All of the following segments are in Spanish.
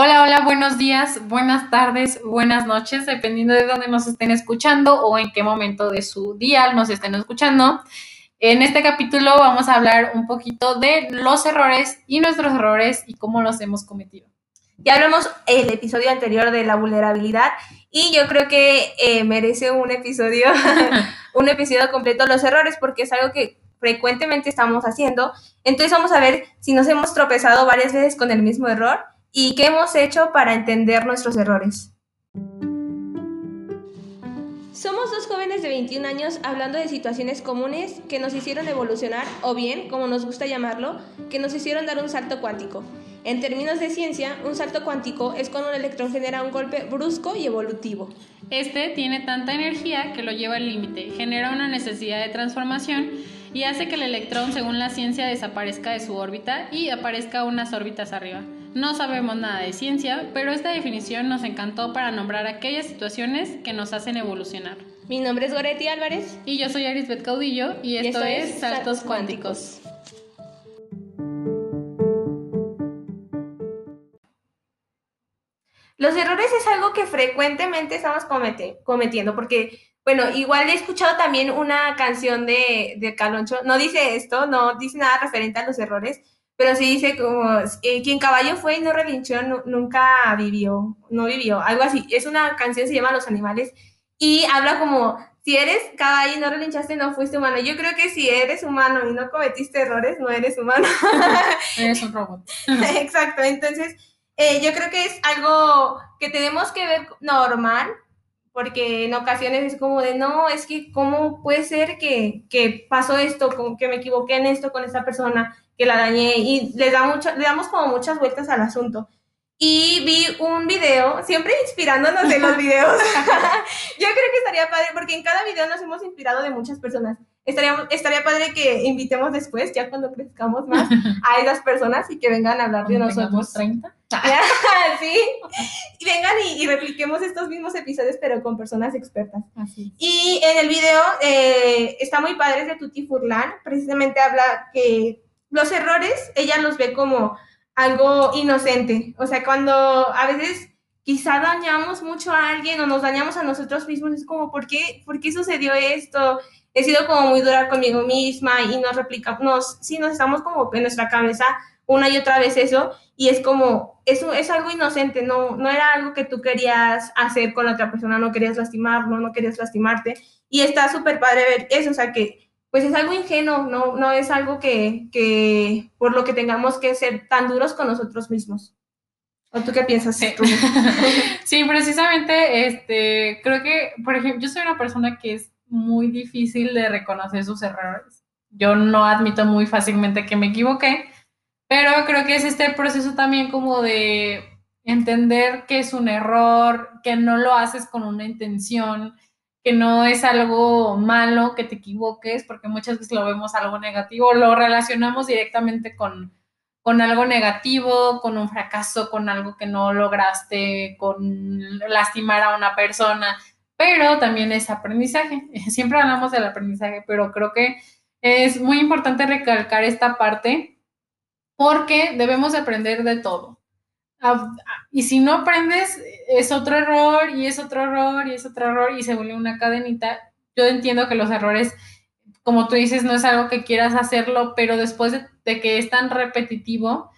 Hola, hola, buenos días, buenas tardes, buenas noches, dependiendo de dónde nos estén escuchando o en qué momento de su día nos estén escuchando. En este capítulo vamos a hablar un poquito de los errores y nuestros errores y cómo los hemos cometido. Ya hablamos el episodio anterior de la vulnerabilidad y yo creo que eh, merece un episodio, un episodio completo los errores porque es algo que frecuentemente estamos haciendo. Entonces vamos a ver si nos hemos tropezado varias veces con el mismo error y qué hemos hecho para entender nuestros errores. Somos dos jóvenes de 21 años hablando de situaciones comunes que nos hicieron evolucionar o bien, como nos gusta llamarlo, que nos hicieron dar un salto cuántico. En términos de ciencia, un salto cuántico es cuando un electrón genera un golpe brusco y evolutivo. Este tiene tanta energía que lo lleva al límite, genera una necesidad de transformación y hace que el electrón, según la ciencia, desaparezca de su órbita y aparezca unas órbitas arriba. No sabemos nada de ciencia, pero esta definición nos encantó para nombrar aquellas situaciones que nos hacen evolucionar. Mi nombre es Goretti Álvarez. Y yo soy Arisbeth Caudillo y esto, es Saltos Cuánticos. Los errores es algo que frecuentemente estamos cometiendo, porque, bueno, igual he escuchado también una canción de, de Caloncho, no dice esto, no dice nada referente a los errores, pero sí dice como, eh, quien caballo fue y no relinchó, nunca vivió, no vivió, algo así. Es una canción, se llama Los Animales, y habla como, si eres caballo y no relinchaste, no fuiste humano. Yo creo que si eres humano y no cometiste errores, no eres humano. eres un robot. Exacto, entonces eh, yo creo que es algo que tenemos que ver normal, porque en ocasiones es como de, no, es que cómo puede ser que, que pasó esto, como que me equivoqué en esto con esta persona, que la dañé y le, da mucho, le damos como muchas vueltas al asunto. Y vi un video, siempre inspirándonos en los videos. Yo creo que estaría padre, porque en cada video nos hemos inspirado de muchas personas. Estaría, estaría padre que invitemos después, ya cuando crezcamos más, a esas personas y que vengan a hablar de nosotros. 30? sí. Y vengan y, repliquemos estos mismos episodios, pero con personas expertas. Así. Y en el video eh, está muy padre, de Tuti Furlan. Precisamente habla que los errores ella los ve como algo inocente. O sea, cuando a veces quizá dañamos mucho a alguien o nos dañamos a nosotros mismos, es como, ¿por qué, ¿por qué sucedió esto? He sido como muy dura conmigo misma y nos replicamos, sí, nos estamos como en nuestra cabeza una y otra vez eso y es como, eso es algo inocente, no, no era algo que tú querías hacer con la otra persona, no querías lastimarlo, no querías lastimarte y está súper padre ver eso, o sea, que pues es algo ingenuo, no, no es algo que, que, por lo que tengamos que ser tan duros con nosotros mismos. ¿O tú qué piensas? Sí, sí precisamente, este, creo que, por ejemplo, yo soy una persona que es muy difícil de reconocer sus errores. Yo no admito muy fácilmente que me equivoqué, pero creo que es este proceso también como de entender que es un error, que no lo haces con una intención, que no es algo malo que te equivoques, porque muchas veces lo vemos algo negativo, lo relacionamos directamente con, con algo negativo, con un fracaso, con algo que no lograste, con lastimar a una persona, pero también es aprendizaje. Siempre hablamos del aprendizaje, pero creo que es muy importante recalcar esta parte porque debemos aprender de todo y si no aprendes, es otro error y es otro error y es otro error y se vuelve una cadenita. Yo entiendo que los errores, como tú dices, no es algo que quieras hacerlo, pero después de, que es tan repetitivo,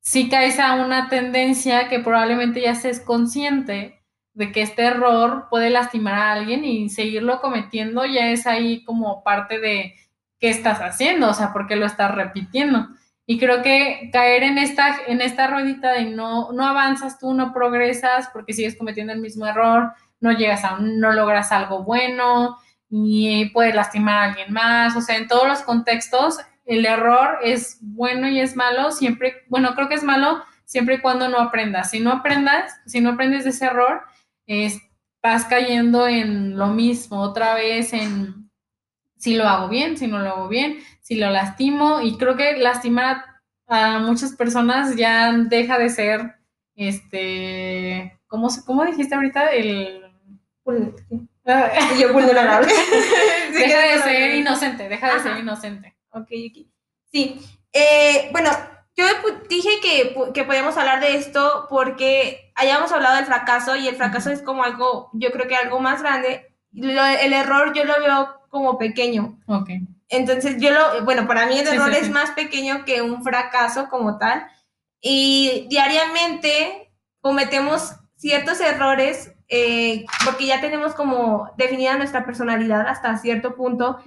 sí caes a una tendencia que probablemente ya seas consciente de que este error puede lastimar a alguien y seguirlo cometiendo ya es ahí como parte de qué estás haciendo, o sea, porque lo estás repitiendo. Y creo que caer en esta, en esta ruedita de no, no avanzas tú, no progresas porque sigues cometiendo el mismo error, no llegas a, no logras algo bueno y puedes lastimar a alguien más. O sea, en todos los contextos el error es bueno y es malo siempre, bueno, creo que es malo siempre y cuando no aprendas. Si no aprendas, si no aprendes de ese error, estás cayendo en lo mismo, otra vez en si lo hago bien, si no lo hago bien, si lo lastimo. Y creo que lastimar a, muchas personas ya deja de ser, este, ¿cómo, cómo dijiste ahorita? El... Yo vulnerable. deja de ser inocente, deja de ser inocente. Ok, ok. Sí. Eh, bueno, yo dije que, que podíamos hablar de esto porque hayamos hablado del fracaso y el fracaso es como algo, yo creo que algo más grande. el error yo lo veo como pequeño. Ok. Entonces yo lo, bueno, para mí el error es más pequeño que un fracaso como tal. Y diariamente cometemos ciertos errores eh, porque ya tenemos como definida nuestra personalidad hasta cierto punto.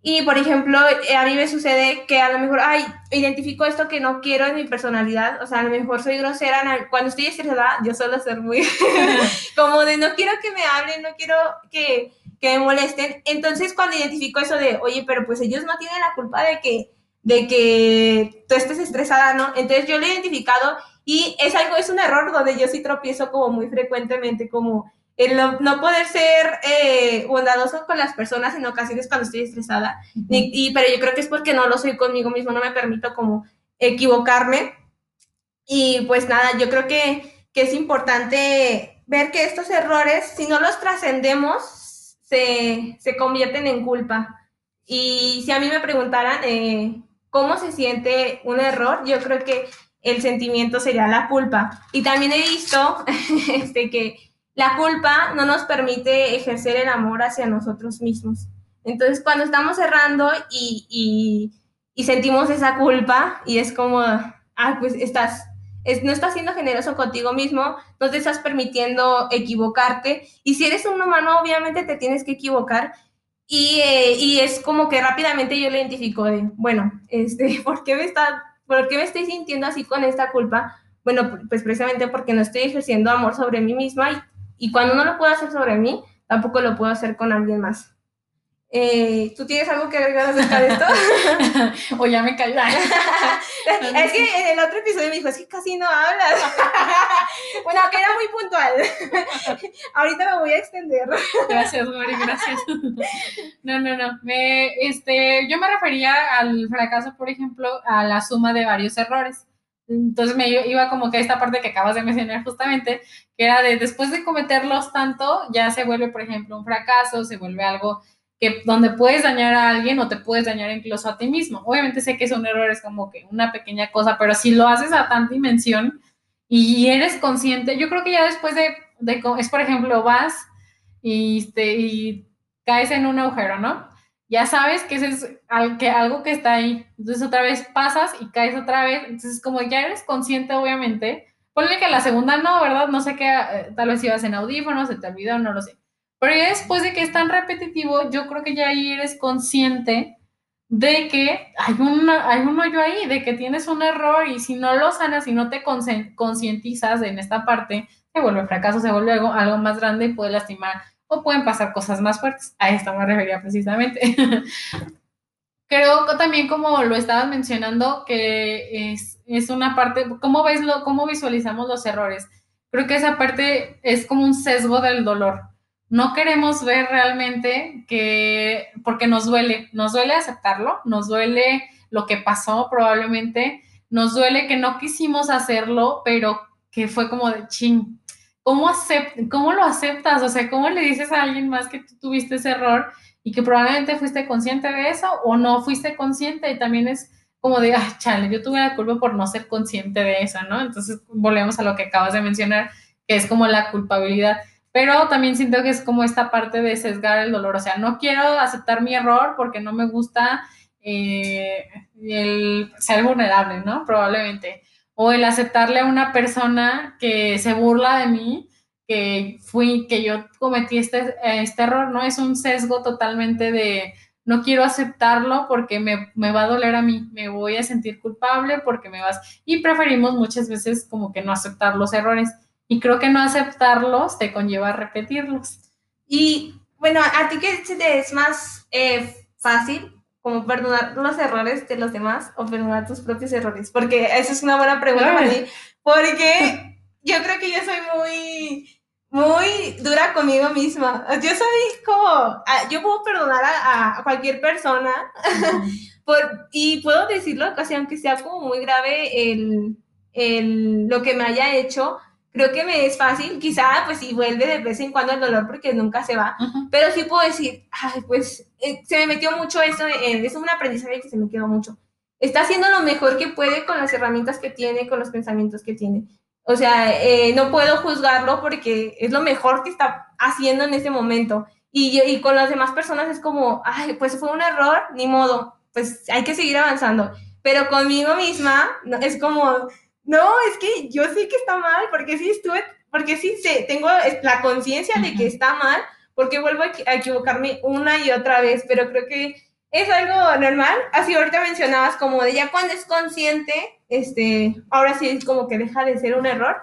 Y, por ejemplo, eh, a mí me sucede que a lo mejor, ay, identifico esto que no quiero en mi personalidad, o sea, a lo mejor soy grosera, cuando estoy estresada, yo suelo ser muy, como de no quiero que me hablen, no quiero que, que me molesten. Entonces, cuando identifico eso de, oye, pero pues ellos no tienen la culpa de que, de que tú estés estresada, ¿no? Entonces, yo lo he identificado y es algo, es un error donde yo sí tropiezo como muy frecuentemente, como el no, poder ser eh, bondadoso con las personas en ocasiones cuando estoy estresada. y, pero yo creo que es porque no lo soy conmigo mismo, no me permito como equivocarme. Y pues nada, yo creo que, que es importante ver que estos errores, si no los trascendemos, se, se, convierten en culpa. Y si a mí me preguntaran eh, cómo se siente un error, yo creo que el sentimiento sería la culpa. Y también he visto este, que la culpa no nos permite ejercer el amor hacia nosotros mismos. Entonces, cuando estamos cerrando y, sentimos esa culpa y es como, ah, pues estás, no estás siendo generoso contigo mismo, no te estás permitiendo equivocarte. Y si eres un humano, obviamente te tienes que equivocar. Y, eh, es como que rápidamente yo lo identifico de, bueno, este, ¿por qué me está, por qué me estoy sintiendo así con esta culpa? Bueno, pues precisamente porque no estoy ejerciendo amor sobre mí misma y cuando no lo puedo hacer sobre mí, tampoco lo puedo hacer con alguien más. Eh, ¿Tú tienes algo que agregar acerca de esto? o ya me callé. es que en el otro episodio me dijo, es que casi no hablas. bueno, que era muy puntual. Ahorita me voy a extender. gracias, Mari, gracias. no, no, no. Me, este, yo me refería al fracaso, por ejemplo, a la suma de varios errores. Entonces me iba como que a esta parte que acabas de mencionar justamente, que era de después de cometerlos tanto, ya se vuelve, por ejemplo, un fracaso, se vuelve algo que donde puedes dañar a alguien o te puedes dañar incluso a ti mismo. Obviamente sé que son errores como que una pequeña cosa, pero si lo haces a tanta dimensión y eres consciente, yo creo que ya después de, de es por ejemplo, vas y, este, y caes en un agujero, ¿no? Ya sabes que ese es algo que está ahí. Entonces otra vez pasas y caes otra vez. Entonces como ya eres consciente, obviamente, ponle que la segunda no, ¿verdad? No sé qué, eh, tal vez ibas en audífonos, se te olvidó, no lo sé. Pero ya después de que es tan repetitivo, yo creo que ya ahí eres consciente de que hay, una, hay un hoyo ahí, de que tienes un error y si no lo sanas y no te concientizas en esta parte, se vuelve fracaso, se vuelve algo, algo más grande y puede lastimar o pueden pasar cosas más fuertes. A esto me refería precisamente. Creo también como lo estabas mencionando, que es, es una parte, ¿cómo ves lo, cómo visualizamos los errores? Creo que esa parte es como un sesgo del dolor. No queremos ver realmente que, porque nos duele, nos duele aceptarlo, nos duele lo que pasó probablemente, nos duele que no quisimos hacerlo, pero que fue como de ching, ¿cómo, ¿cómo lo aceptas? O sea, ¿cómo le dices a alguien más que tú tuviste ese error y que probablemente fuiste consciente de eso o no fuiste consciente? Y también es como de, ah, chale, yo tuve la culpa por no ser consciente de eso, ¿no? Entonces, volvemos a lo que acabas de mencionar, que es como la culpabilidad. Pero también siento que es como esta parte de sesgar el dolor. O sea, no quiero aceptar mi error porque no me gusta eh, el ser vulnerable, ¿no? Probablemente o el aceptarle a una persona que se burla de mí, que fui, que yo cometí este, este error, ¿no? Es un sesgo totalmente de no quiero aceptarlo porque me, me, va a doler a mí, me voy a sentir culpable porque me vas... Y preferimos muchas veces como que no aceptar los errores. Y creo que no aceptarlos te conlleva repetirlos. Y bueno, a ti que es más eh, fácil como perdonar los errores de los demás o perdonar tus propios errores? Porque esa es una buena pregunta para mí, porque yo creo que yo soy muy, muy dura conmigo misma. Yo soy como, ah, yo puedo perdonar a, cualquier persona por, y puedo decirlo casi aunque sea como muy grave el, el, lo que me haya hecho, creo que me es fácil, quizá pues si vuelve de vez en cuando el dolor porque nunca se va, pero sí puedo decir, ay, pues eh, se me metió mucho eso, es un aprendizaje que se me quedó mucho. está haciendo lo mejor que puede con las herramientas que tiene, con los pensamientos que tiene. O sea, eh, no puedo juzgarlo porque es lo mejor que está haciendo en ese momento. Y, y con las demás personas es como, ay, pues fue un error, ni modo, pues hay que seguir avanzando. Pero conmigo misma es como, no, es que yo sé que está mal, porque sí estuve, porque sí sé, tengo la conciencia de que está mal, porque vuelvo a equivocarme una y otra vez, pero creo que es algo normal. Así ahorita mencionabas como de ya cuando es consciente, este, ahora sí es como que deja de ser un error.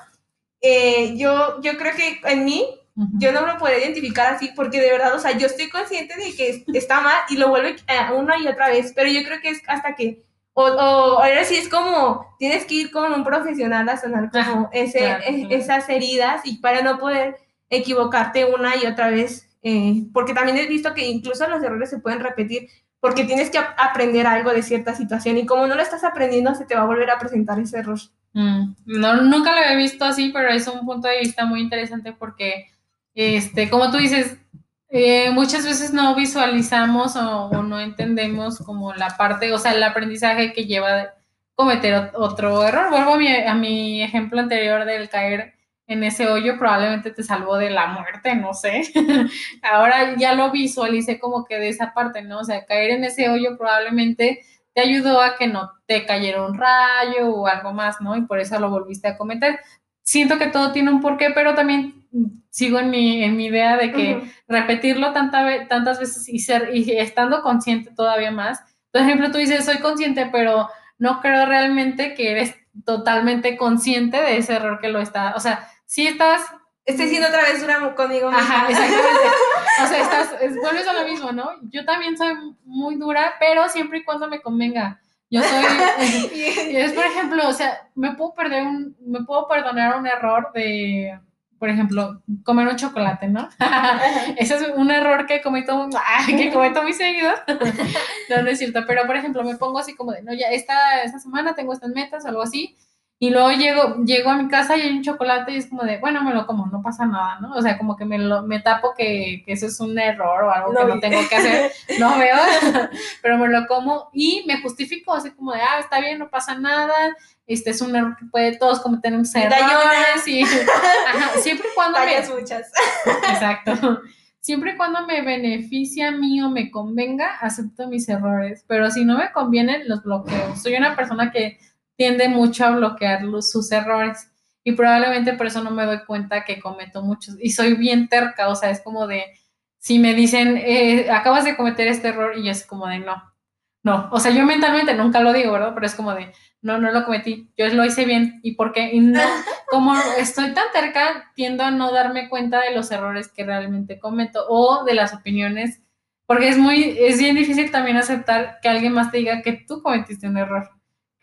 Eh, yo, yo creo que en mí, yo no lo puedo identificar así porque de verdad, o sea, yo estoy consciente de que está mal y lo vuelvo una y otra vez, pero yo creo que es hasta que, o, o ahora sí es como, tienes que ir con un profesional a sanar como ese, e, esas heridas y para no poder equivocarte una y otra vez, eh, porque también he visto que incluso los errores se pueden repetir porque tienes que aprender algo de cierta situación y como no lo estás aprendiendo, se te va a volver a presentar ese error. Mm, no, nunca lo he visto así, pero es un punto de vista muy interesante porque, este, como tú dices, eh, muchas veces no visualizamos o, no entendemos como la parte, o sea, el aprendizaje que lleva a cometer otro error. Vuelvo a mi, a mi ejemplo anterior del caer en ese hoyo probablemente te salvó de la muerte, no sé. Ahora ya lo visualicé como que de esa parte, ¿no? O sea, caer en ese hoyo probablemente te ayudó a que no te cayera un rayo o algo más, ¿no? Y por eso lo volviste a cometer. Siento que todo tiene un porqué, pero también sigo en mi, en mi idea de que repetirlo tanta, tantas veces y, ser, y estando consciente todavía más. Por ejemplo, tú dices, soy consciente, pero no creo realmente que eres totalmente consciente de ese error que lo está, o sea, si estás... Estoy siendo otra vez dura conmigo Ajá, exactamente. o sea, estás, vuelves a lo mismo, ¿no? Yo también soy muy dura, pero siempre y cuando me convenga. Yo soy, es por ejemplo, o sea, me puedo perder un, me puedo perdonar un error de, por ejemplo, comer un chocolate, ¿no? Ese es un error que cometo, que cometo muy seguido. no, no es cierto, pero por ejemplo, me pongo así como de, no, ya esta, esta semana tengo estas metas o algo así, y luego llego, llego a mi casa y hay un chocolate y es como de, bueno, me lo como, no pasa nada, ¿no? O sea, como que me, lo, me tapo que, que eso es un error o algo que no tengo que hacer, no veo, pero me lo como y me justifico así como de, ah, está bien, no pasa nada, este es un error que puede todos cometer un errores y siempre y cuando me... muchas. Exacto. Siempre y cuando me beneficia a mí o me convenga, acepto mis errores, pero si no me convienen, los bloqueo. Soy una persona que tiende mucho a bloquear sus errores. Y probablemente por eso no me doy cuenta que cometo muchos. Y soy bien terca, o sea, es como de, si me dicen, eh, acabas de cometer este error y es como de, no, no, o sea, yo mentalmente nunca lo digo, ¿verdad? Pero es como de, no, no lo cometí, yo lo hice bien y porque y no, como estoy tan terca, tiendo a no darme cuenta de los errores que realmente cometo o de las opiniones, porque es muy, es bien difícil también aceptar que alguien más te diga que tú cometiste un error.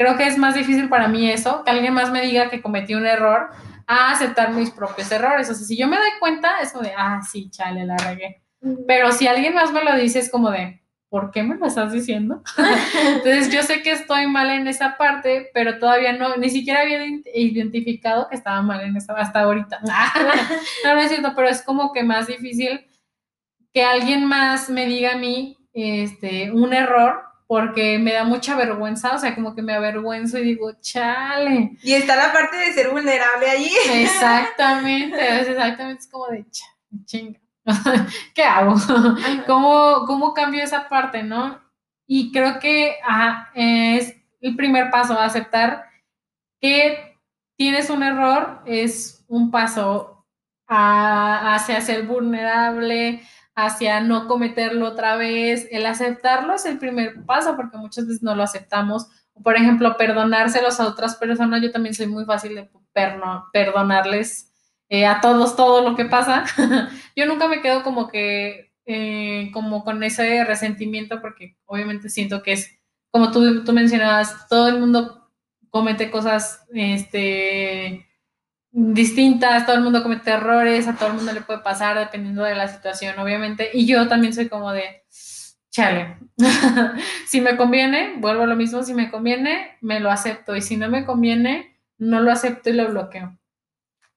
Creo que es más difícil para mí eso, que alguien más me diga que cometí un error, a aceptar mis propios errores. O sea, si yo me doy cuenta, es como de, ah, sí, chale, la regué. Pero si alguien más me lo dice, es como de, ¿por qué me lo estás diciendo? Entonces yo sé que estoy mal en esa parte, pero todavía no, ni siquiera había identificado que estaba mal en esa hasta ahorita. no, no es cierto, pero es como que más difícil que alguien más me diga a mí este, un error porque me da mucha vergüenza, o sea, como que me avergüenzo y digo, chale. Y está la parte de ser vulnerable allí. Exactamente, es exactamente, es como de chinga. ¿Qué hago? ¿Cómo, ¿Cómo cambio esa parte, no? Y creo que es el primer paso, aceptar que tienes un error, es un paso hacia ser vulnerable, hacia no cometerlo otra vez. El aceptarlo es el primer paso porque muchas veces no lo aceptamos. Por ejemplo, perdonárselos a otras personas. Yo también soy muy fácil de perdonarles eh, a todos todo lo que pasa. Yo nunca me quedo como que, eh, como con ese resentimiento porque obviamente siento que es, como tú, tú mencionabas, todo el mundo comete cosas, este, distintas, todo el mundo comete errores, a todo el mundo le puede pasar dependiendo de la situación, obviamente. Y yo también soy como de, chale, si me conviene, vuelvo a lo mismo, si me conviene, me lo acepto. Y si no me conviene, no lo acepto y lo bloqueo.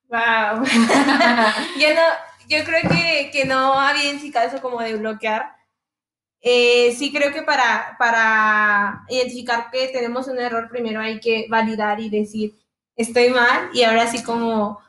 Wow. yo no, yo creo que, que no había indicado eso como de bloquear. Eh, sí creo que para, para identificar que tenemos un error, primero hay que validar y decir, estoy mal, y ahora sí como,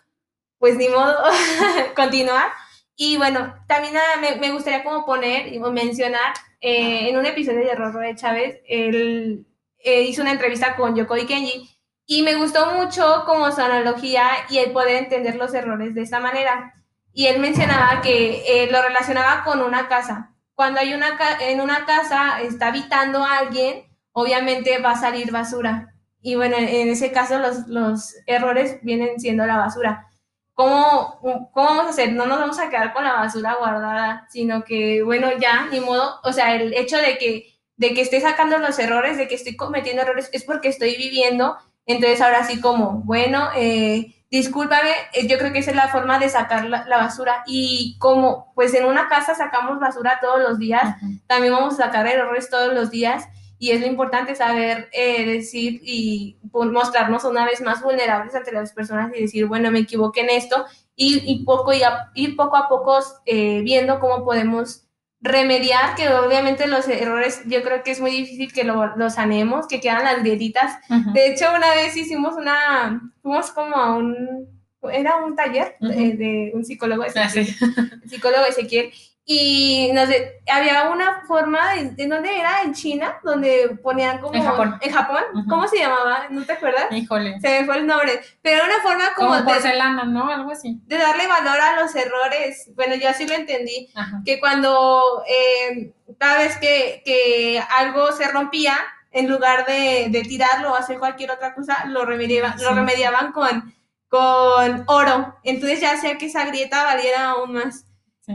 pues ni modo, continuar. Y bueno, también me, gustaría como poner y mencionar, eh, en un episodio de Rorro de Chávez, él eh, hizo una entrevista con Yoko y Kenji, y me gustó mucho como su analogía y el poder entender los errores de esta manera. Y él mencionaba que eh, lo relacionaba con una casa. Cuando hay una en una casa está habitando alguien, obviamente va a salir basura. Y bueno, en ese caso los, los errores vienen siendo la basura. ¿Cómo, ¿Cómo vamos a hacer? No nos vamos a quedar con la basura guardada, sino que, bueno, ya, ni modo. O sea, el hecho de que, de que esté sacando los errores, de que estoy cometiendo errores, es porque estoy viviendo entonces ahora sí como, bueno, eh, discúlpame, eh, yo creo que esa es la forma de sacar la, basura. Y como pues en una casa sacamos basura todos los días, también vamos a sacar errores todos los días. Y es lo importante saber eh, decir y mostrarnos una vez más vulnerables ante las personas y decir, bueno, me equivoqué en esto. Y, y poco, y ir poco a poco viendo cómo podemos remediar, que obviamente los errores yo creo que es muy difícil que lo, los sanemos, que quedan las grietitas. De hecho, una vez hicimos una, fuimos como a un, era un taller de, un psicólogo, ah, psicólogo Ezequiel, y nos había una forma, ¿de dónde era? En China, donde ponían como... En Japón. En Japón, ¿cómo se llamaba? ¿No te acuerdas? Híjole. Se me fue el nombre, pero era una forma como... Como porcelana, ¿no? Algo así. De darle valor a los errores. Bueno, yo así lo entendí, que cuando eh, cada vez que, que, algo se rompía, en lugar de, de, tirarlo o hacer cualquier otra cosa, lo, remediaban, lo remediaban con, con oro. Entonces ya hacía que esa grieta valiera aún más.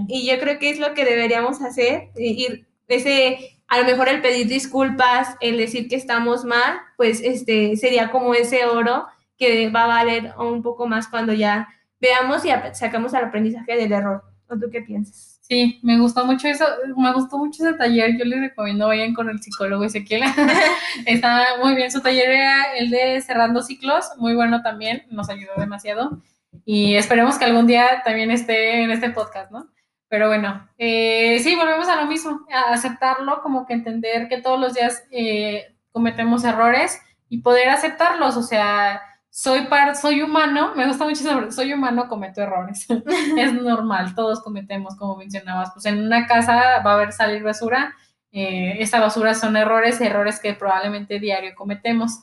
Y yo creo que es lo que deberíamos hacer, ir ese, a lo mejor el pedir disculpas, el decir que estamos mal, pues este sería como ese oro que va a valer un poco más cuando ya veamos y sacamos el aprendizaje del error. ¿O tú qué piensas? Sí, me gustó mucho eso, me gustó mucho ese taller, yo les recomiendo vayan con el psicólogo Ezequiel, está muy bien, su taller era el de cerrando ciclos, muy bueno también, nos ayudó demasiado y esperemos que algún día también esté en este podcast, ¿no? Pero bueno, eh, sí, volvemos a lo mismo, a aceptarlo, como que entender que todos los días eh, cometemos errores y poder aceptarlos, o sea, soy par, soy humano, me gusta mucho eso, soy humano, cometo errores, es normal, todos cometemos, como mencionabas, pues en una casa va a haber salir basura, eh, esa basura son errores, errores que probablemente diario cometemos.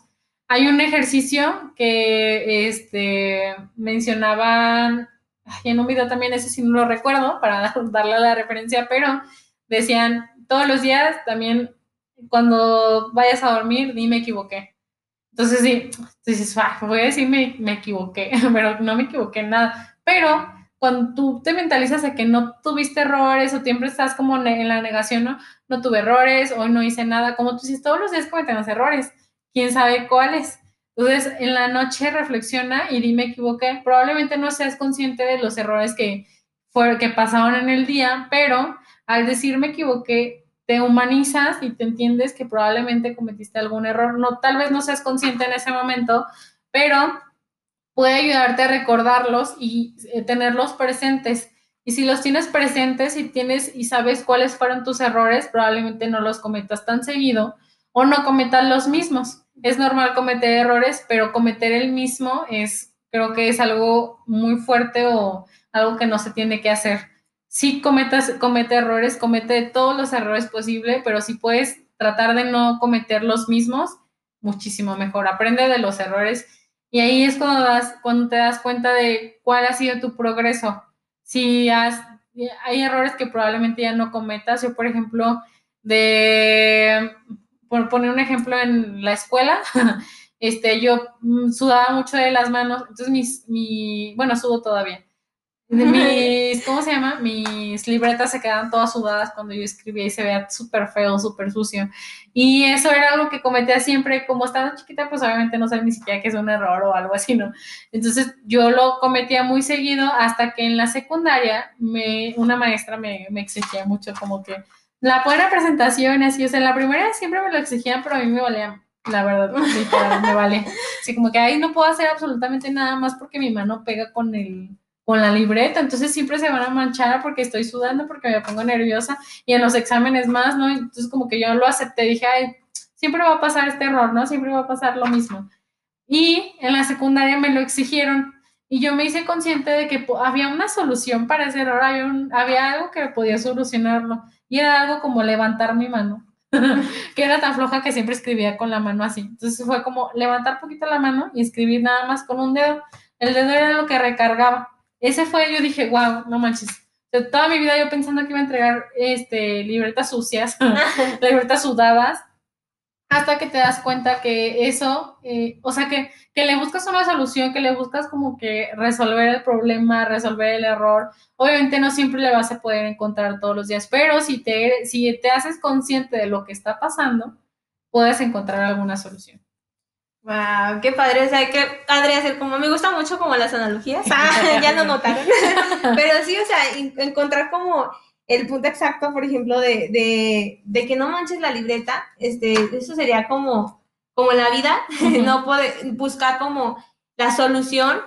Hay un ejercicio que este, mencionaban en un video también, ese sí no lo recuerdo para darle la referencia, pero decían todos los días también cuando vayas a dormir, di me equivoqué. Entonces sí, dices, voy a decir me, me equivoqué, pero no me equivoqué en nada. Pero cuando tú te mentalizas de que no tuviste errores o siempre estás como en la negación, ¿no? No tuve errores, hoy no hice nada, como tú dices, todos los días cometemos errores, quién sabe cuáles. Entonces, en la noche reflexiona y dime equivoqué. Probablemente no seas consciente de los errores que, que pasaron en el día, pero al decir me equivoqué, te humanizas y te entiendes que probablemente cometiste algún error. No, tal vez no seas consciente en ese momento, pero puede ayudarte a recordarlos y eh, tenerlos presentes. Y si los tienes presentes y tienes y sabes cuáles fueron tus errores, probablemente no los cometas tan seguido o no cometas los mismos es normal cometer errores, pero cometer el mismo es, creo que es algo muy fuerte o algo que no se tiene que hacer. Si cometas, comete errores, comete todos los errores posibles, pero si puedes tratar de no cometer los mismos, muchísimo mejor. Aprende de los errores y ahí es cuando, das, cuando te das cuenta de cuál ha sido tu progreso. Si hay errores que probablemente ya no cometas. Yo, por ejemplo, de por poner un ejemplo en la escuela, este, yo mm, sudaba mucho de las manos, entonces mis, mi, bueno, sudo todavía. Mis, ¿cómo se llama? Mis libretas se quedaban todas sudadas cuando yo escribía y se veía súper feo, súper sucio. Y eso era algo que cometía siempre, como estaba chiquita, pues obviamente no sabía ni siquiera que es un error o algo así, ¿no? Entonces yo lo cometía muy seguido hasta que en la secundaria me, una maestra me, me exigía mucho como que la buena presentación, así, o sea, la primera siempre me lo exigían, pero a mí me valía, la verdad, me vale. Así como que ahí no puedo hacer absolutamente nada más porque mi mano pega con el, con la libreta, entonces siempre se van a manchar porque estoy sudando, porque me pongo nerviosa y en los exámenes más, ¿no? Entonces como que yo lo acepté, dije, ay, siempre va a pasar este error, ¿no? Siempre va a pasar lo mismo. Y en la secundaria me lo exigieron y yo me hice consciente de que había una solución para ese error, había, había algo que podía solucionarlo y era algo como levantar mi mano. que era tan floja que siempre escribía con la mano así. Entonces fue como levantar poquito la mano y escribir nada más con un dedo. El dedo era lo que recargaba ese fue, yo dije, wow, no manches. toda mi vida yo pensando que iba a entregar este, libretas sucias, libretas sudadas, hasta que te das cuenta que eso, eh, o sea, que, que le buscas una solución, que le buscas como que resolver el problema, resolver el error. Obviamente no siempre le vas a poder encontrar todos los días, pero si te, si te haces consciente de lo que está pasando, puedes encontrar alguna solución. Wow, qué padre, o sea, qué padre hacer como, me gusta mucho como las analogías, ah, ya lo notaron, pero sí, o sea, encontrar como el punto exacto, por ejemplo, de, de, de, que no manches la libreta, este, eso sería como, como la vida, no poder buscar como la solución,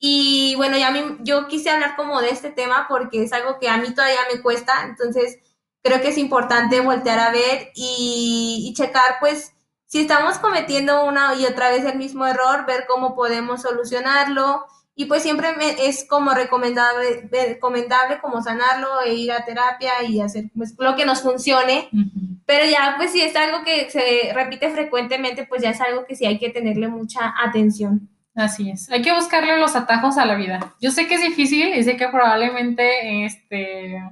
y bueno, ya mí, yo quise hablar como de este tema porque es algo que a mí todavía me cuesta, entonces creo que es importante voltear a ver y, y checar, pues, si estamos cometiendo una y otra vez el mismo error, ver cómo podemos solucionarlo. Y pues siempre es como recomendable, recomendable como sanarlo e ir a terapia y hacer pues, lo que nos funcione. Pero ya, pues si es algo que se repite frecuentemente, pues ya es algo que sí hay que tenerle mucha atención. Así es. Hay que buscarle los atajos a la vida. Yo sé que es difícil y sé que probablemente este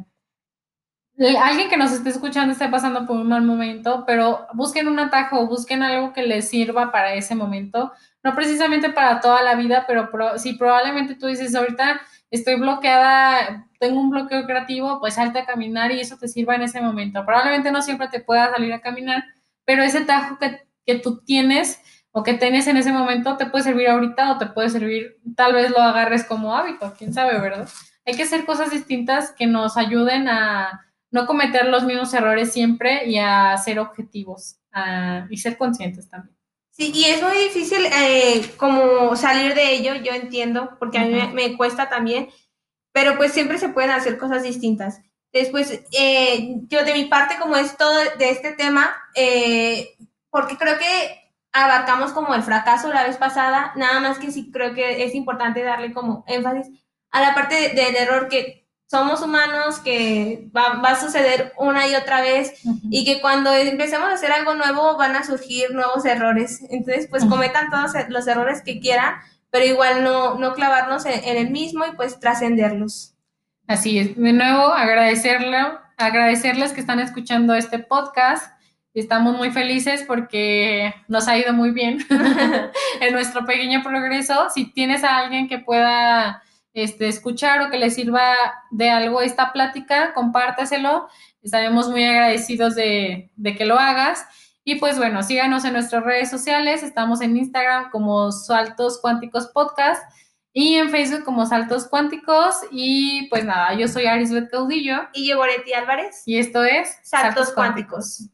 alguien que nos esté escuchando esté pasando por un mal momento, pero busquen un atajo, busquen algo que les sirva para ese momento, no precisamente para toda la vida, pero si probablemente tú dices, ahorita estoy bloqueada, tengo un bloqueo creativo, pues salte a caminar y eso te sirva en ese momento. Probablemente no siempre te pueda salir a caminar, pero ese atajo que, que tú tienes o que tienes en ese momento te puede servir ahorita o te puede servir, tal vez lo agarres como hábito, quién sabe, ¿verdad? Hay que hacer cosas distintas que nos ayuden a no cometer los mismos errores siempre y a ser objetivos y ser conscientes también. Sí, y es muy difícil eh, como salir de ello, yo entiendo, porque a mí me, cuesta también, pero pues siempre se pueden hacer cosas distintas. Después, eh, yo de mi parte, como es todo de este tema, eh, porque creo que abarcamos como el fracaso la vez pasada, nada más que sí creo que es importante darle como énfasis a la parte del error que somos humanos, que va, a suceder una y otra vez y que cuando empecemos a hacer algo nuevo van a surgir nuevos errores. Entonces, pues cometan todos los errores que quieran, pero igual no, no clavarnos en, el mismo y pues trascenderlos. Así es. De nuevo, agradecerle, agradecerles que están escuchando este podcast. Estamos muy felices porque nos ha ido muy bien en nuestro pequeño progreso. Si tienes a alguien que pueda este, escuchar o que le sirva de algo esta plática, compártaselo. Estaremos muy agradecidos de, de, que lo hagas. Y pues bueno, síganos en nuestras redes sociales. Estamos en Instagram como Saltos Cuánticos Podcast y en Facebook como Saltos Cuánticos. Y pues nada, yo soy Arisbeth Caudillo. Y yo, Goretti Álvarez. Y esto es Saltos, Cuánticos.